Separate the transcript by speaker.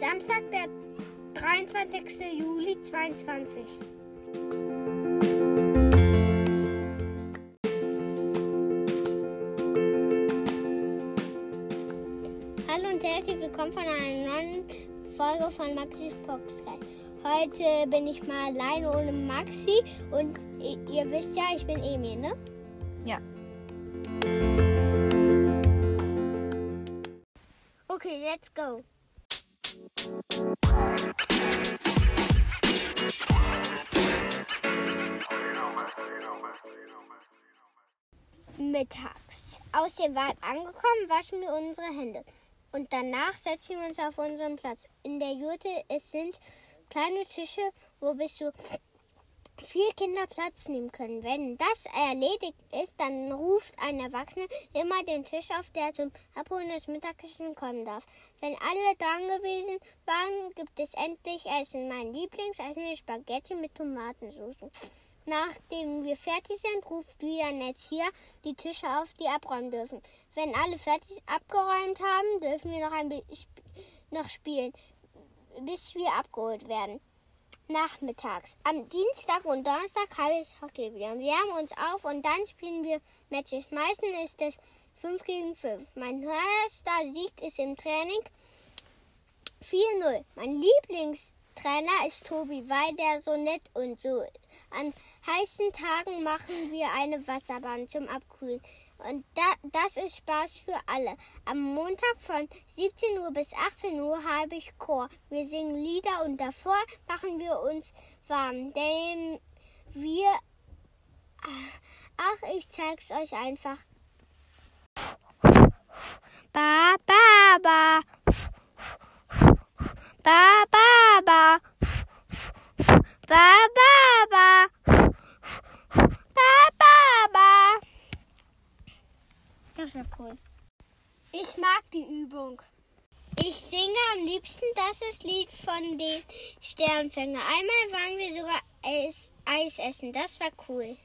Speaker 1: der 23. Juli 22. Hallo und herzlich willkommen von einer neuen Folge von Maxis Podcast. Heute bin ich mal alleine ohne Maxi und ihr wisst ja, ich bin Emil, ne?
Speaker 2: Ja.
Speaker 1: Okay, let's go. Mittags. Aus dem Wald angekommen, waschen wir unsere Hände. Und danach setzen wir uns auf unseren Platz. In der Jurte es sind kleine Tische, wo bis zu vier Kinder Platz nehmen können. Wenn das erledigt ist, dann ruft ein Erwachsener immer den Tisch auf, der zum Abholen des Mittagessens kommen darf. Wenn alle dran gewesen waren, gibt es endlich Essen. Mein Lieblingsessen ist Spaghetti mit Tomatensauce. Nachdem wir fertig sind, ruft wieder ein Erzieher die Tische auf, die abräumen dürfen. Wenn alle fertig abgeräumt haben, dürfen wir noch ein bisschen noch spielen, bis wir abgeholt werden nachmittags. Am Dienstag und Donnerstag habe ich Hockey wieder. Wir wärmen uns auf und dann spielen wir Matches. Meistens ist es 5 gegen 5. Mein höchster Sieg ist im Training 4-0. Mein Lieblingstrainer ist Tobi, weil der so nett und so. An heißen Tagen machen wir eine Wasserbahn zum Abkühlen. Und da, das ist Spaß für alle. Am Montag von 17 Uhr bis 18 Uhr habe ich Chor. Wir singen Lieder und davor machen wir uns warm. Denn wir. Ach, ich zeig's euch einfach. Ba, ba, ba ba, ba. Ba, ba, ba. Ba, ba, ba. Das ja cool. Ich mag die Übung. Ich singe am liebsten das Lied von den Sternfänger. Einmal waren wir sogar Eis, Eis essen. Das war cool.